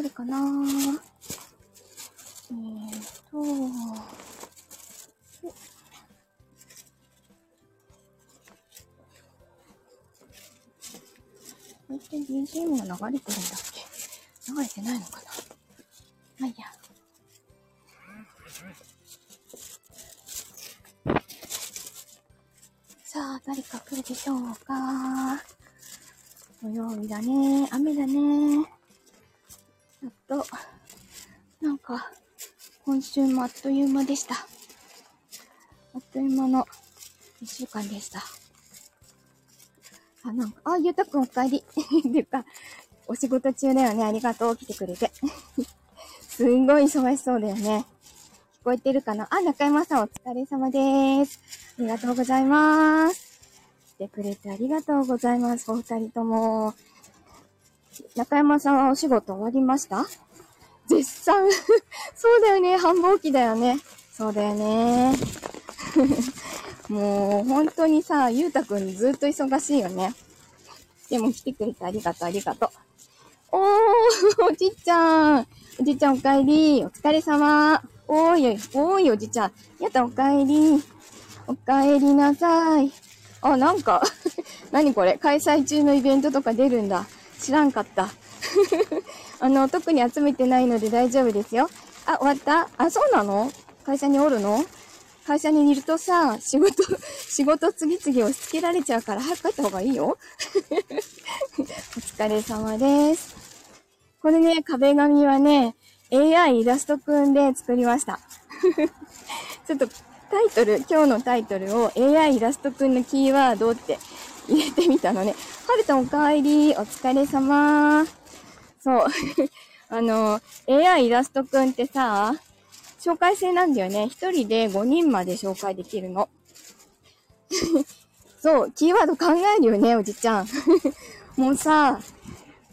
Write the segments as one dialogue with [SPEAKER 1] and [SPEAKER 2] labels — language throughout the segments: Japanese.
[SPEAKER 1] 来るかな？えーと、これって BGM が流れてるんだっけ？流れてないのかな？まあいいや。さあ、誰か来るでしょうか？土曜日だね。雨だね。やっと、なんか、今週もあっという間でした。あっという間の一週間でした。あ、なんか、あ、ゆうたくんお帰り。っていうか、お仕事中だよね。ありがとう。来てくれて。すんごい忙しそうだよね。聞こえてるかな？あ、中山さんお疲れ様です。ありがとうございます。来てくれてありがとうございます。お二人とも。中山さんはお仕事終わりました？絶賛 そうだよね。繁忙期だよね。そうだよね。もう、本当にさ、ゆうたくんずっと忙しいよね。でも来てくれてありがとう、ありがとう。おー、おじちゃん。おじちゃんお帰り。お疲れ様。おーい、おーい、おじちゃん。やった、お帰り。お帰りなさい。あ、なんか何これ？開催中のイベントとか出るんだ。知らんかった。あの、特に集めてないので大丈夫ですよ。あ、終わった？あ、そうなの？会社におるの？会社にいるとさ、仕事、仕事次々押し付けられちゃうから早く帰った方がいいよ。お疲れ様です。これね、壁紙はね、AI イラストくんで作りました。ちょっとタイトル、今日のタイトルを AI イラストくんのキーワードって入れてみたのね。はるたんお帰り、お疲れ様。そう。あの、AI イラストくんってさ、紹介制なんだよね。一人で5人まで紹介できるの。そう、キーワード考えるよね、おじちゃん。もうさ、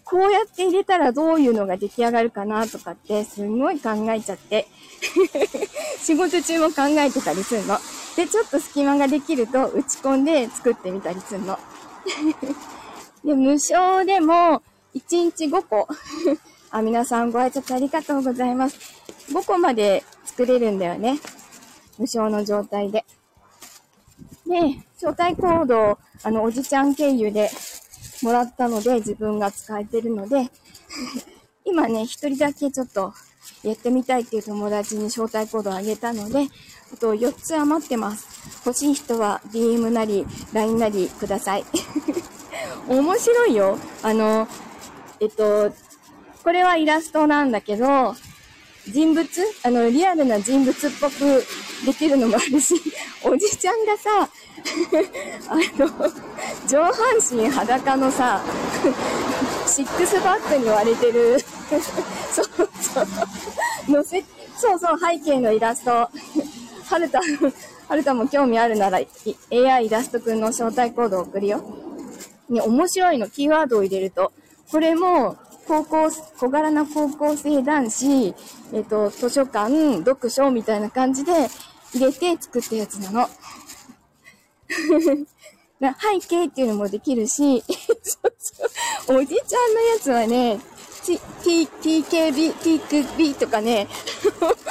[SPEAKER 1] こうやって入れたらどういうのが出来上がるかなとかってすんごい考えちゃって。仕事中も考えてたりするの。で、ちょっと隙間ができると打ち込んで作ってみたりするの。で、無償でも1日5個。あ、皆さんご挨拶ありがとうございます。5個まで作れるんだよね。無償の状態で。で、招待コード、あの、おじちゃん経由でもらったので、自分が使えてるので、今ね、一人だけちょっとやってみたいっていう友達に招待コードをあげたので、あと4つ余ってます。欲しい人は DM なり LINE なりください。面白いよ。あの、えっと、これはイラストなんだけど、人物あの、リアルな人物っぽくできるのもあるし、おじちゃんがさ、あの、上半身裸のさ、シックスパックに割れてる、そうそう、のせ、そうそう、背景のイラスト。はるた、はるたも興味あるなら、AI イラストくんの招待コードを送るよ。ね、面白いの、キーワードを入れると。これも、高校、小柄な高校生男子、えっ、と、図書館、読書みたいな感じで入れて作ったやつなの。背景っていうのもできるし、おじちゃんのやつはね、T、T、TKB、TKB とかね、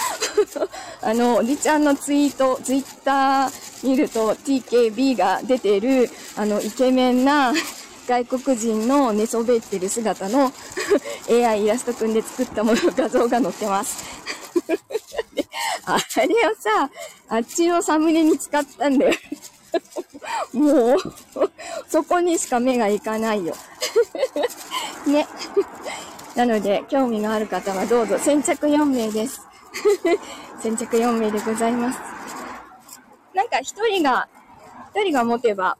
[SPEAKER 1] あの、おじちゃんのツイート、ツイッター見ると TKB が出てる、あの、イケメンな外国人の寝そべってる姿の AI イラストくんで作ったもの、画像が載ってます。あれをさ、あっちのサムネに使ったんだよ。もう、そこにしか目がいかないよ。ね。なので、興味のある方はどうぞ、先着4名です。先着4名でございます。なんか一人が、一人が持てば、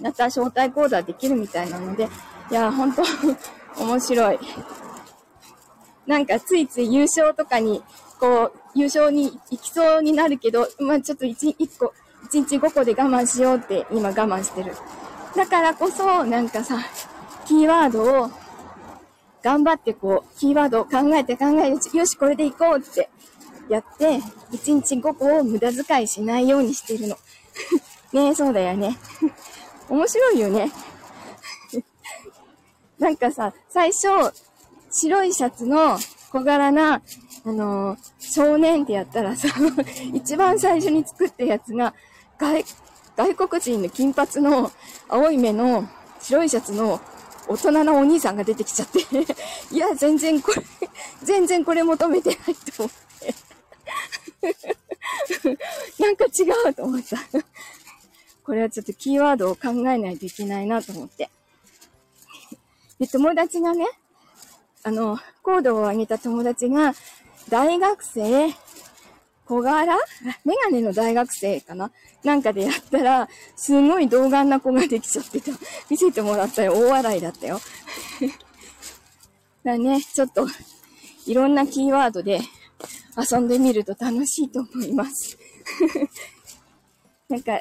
[SPEAKER 1] また招待コードはできるみたいなので、いや、本当 面白い。なんかついつい優勝とかに、こう、優勝に行きそうになるけど、まあちょっと1、1個、1日5個で我慢しようって今我慢してる。だからこそ、なんかさ、キーワードを頑張ってこう、キーワードを考えて考えて、よし、これで行こうってやって、1日5個を無駄遣いしないようにしてるの。ねえ、そうだよね。面白いよね。なんかさ、最初、白いシャツの小柄な、あのー、少年ってやったらさ、一番最初に作ったやつが、外、外国人の金髪の青い目の白いシャツの大人のお兄さんが出てきちゃって。いや、全然これ 全然これ求めてないと思って。なんか違うと思った。これはちょっとキーワードを考えないといけないなと思って。で、友達がね、あの、コードを上げた友達が、大学生、小柄？メガネの大学生かな？なんかでやったら、すごい童顔な子ができちゃってた。見せてもらったよ。大笑いだったよ。だね、ちょっと、いろんなキーワードで遊んでみると楽しいと思います。なんか、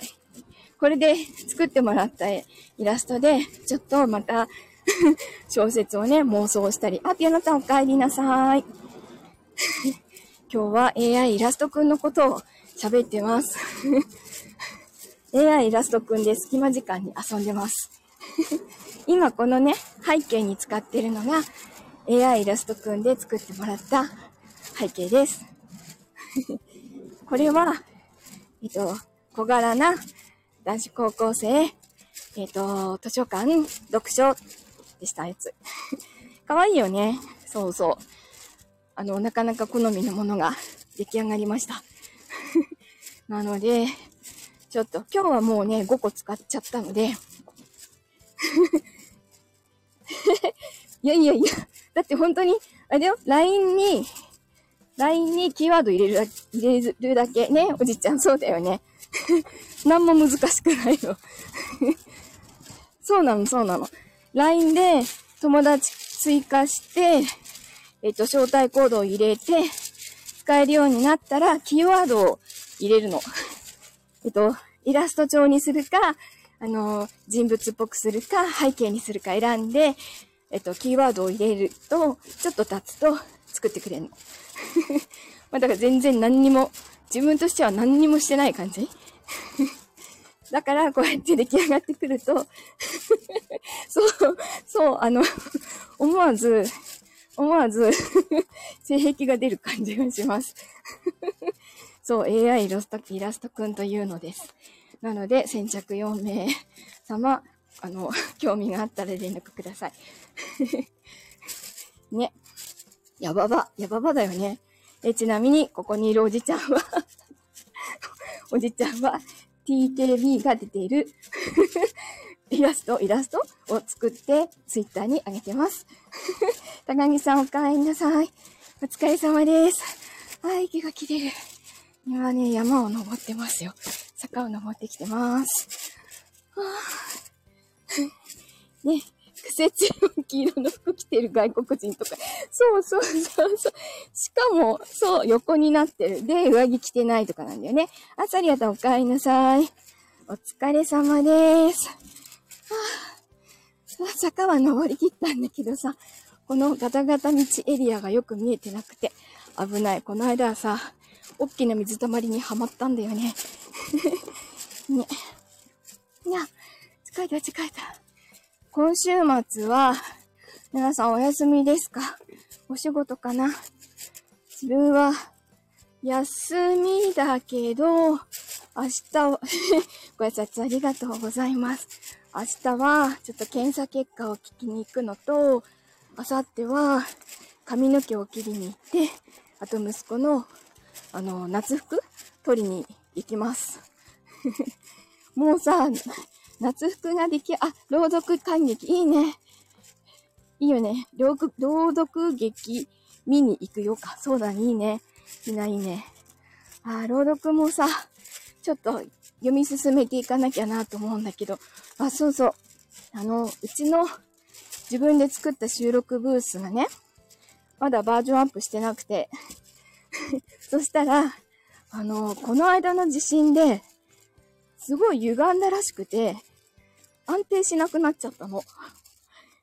[SPEAKER 1] これで作ってもらったイラストで、ちょっとまた 小説をね、妄想したり。あ、ピアノさんお帰りなさい。今日は AI イラストくんのことを喋ってます。AI イラストくんで隙間時間に遊んでます。今このね、背景に使ってるのが AI イラストくんで作ってもらった背景です。これは、えっと、小柄な男子高校生、えっと、図書館、読書でしたやつ。かわいいよね。そうそう。あの、なかなか好みのものが出来上がりました。なので、ちょっと、今日はもうね、5個使っちゃったので、いやいやいや、だって本当に、あれだよ、LINE に、LINE にキーワード入れるだ入れるだけ。ね、おじちゃん、そうだよね。何も難しくないよ。そうなの、そうなの。LINE で友達追加して、えっと、招待コードを入れて、使えるようになったら、キーワードを入れるの。えっと、イラスト帳にするか、あの、人物っぽくするか、背景にするか選んで、えっと、キーワードを入れると、ちょっと経つと作ってくれるの。まあ、だから全然何にも、自分としては何にもしてない感じ だから、こうやって出来上がってくるとそう、そう、あの思わず、思わず 性癖が出る感じがします そう、AI イラスト、イラストくんというのです。なので、先着4名様、あの、興味があったら連絡ください。ね。やばば、やばばだよね。え、ちなみに、ここにいるおじちゃんはおじちゃんは、TKB が出ているイラスト、イラストを作ってツイッターに上げてます。高木さんお帰りなさい。お疲れ様です。はい、息が切れる。今ね、山を登ってますよ。坂を登ってきてます。はぁ。ね、癖強い黄色の服着てる外国人とか。そうそうそうそう。しかも、そう、横になってる。で、上着着てないとかなんだよね。あ、サリアとお帰りなさい。お疲れ様です。はぁ。坂は登りきったんだけどさ、このガタガタ道エリアがよく見えてなくて危ない。この間はさ、大きな水たまりにはまったんだよね。ね。いや、疲れた疲れた。今週末は、皆さんお休みですか？お仕事かな？自分は、休みだけど、明日は ご挨拶ありがとうございます。明日は、ちょっと検査結果を聞きに行くのと、明後日は、髪の毛を切りに行って、あと息子のあの、夏服取りに行きます。もうさ、夏服ができ、あ、朗読感激、いいね。いいよね。朗読劇見に行くよか。そうだね、いいね。いいないいね。あ、朗読もさ、ちょっと読み進めていかなきゃなと思うんだけど、あ、そうそう。あの、うちの自分で作った収録ブースがね、まだバージョンアップしてなくて、そしたら、あの、この間の地震で、すごい歪んだらしくて、安定しなくなっちゃったの。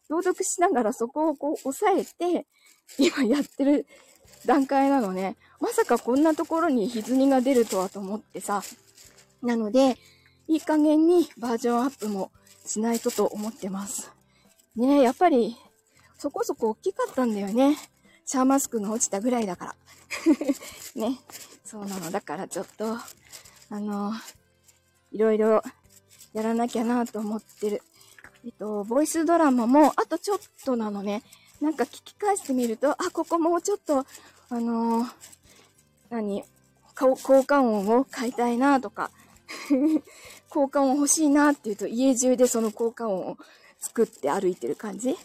[SPEAKER 1] 朗読しながらそこをこう押さえて、今やってる段階なのね。まさかこんなところに歪みが出るとはと思ってさ。なので、いい加減にバージョンアップもしないとと思ってます。ねえ、やっぱり、そこそこ大きかったんだよね。シャーマスクが落ちたぐらいだから。ね。そうなの。だからちょっと、あの、いろいろやらなきゃなと思ってる。えっと、ボイスドラマも、あとちょっとなのね。なんか聞き返してみると、あ、ここもうちょっと、あのー、何効果音を変えたいなとか、効果音欲しいなっていうと、家中でその効果音を作って歩いてる感じ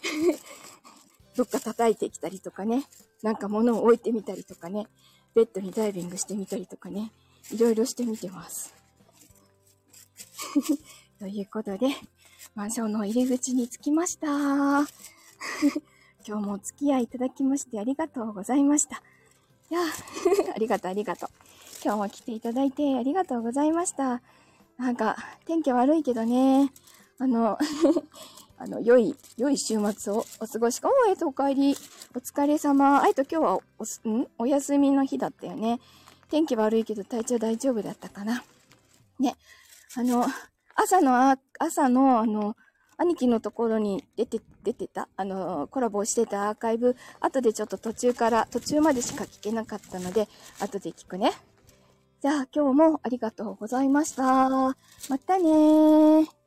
[SPEAKER 1] どっか叩いてきたりとかね、なんか物を置いてみたりとかね、ベッドにダイビングしてみたりとかね、いろいろしてみてます。ということで、マンションの入り口に着きました。今日もお付き合いいただきましてありがとうございました。いや、ありがとうありがとう。今日も来ていただいてありがとうございました。なんか、天気悪いけどね、あの、あの、良い、良い週末をお過ごしか。おえと、お帰り。お疲れ様。あいと今日はお、ん？お休みの日だったよね。天気悪いけど体調大丈夫だったかな。ね。あの、朝の、朝の、あの、兄貴のところに出て、出てた、あの、コラボしてたアーカイブ、後でちょっと途中から、途中までしか聞けなかったので、後で聞くね。じゃあ今日もありがとうございました。またねー。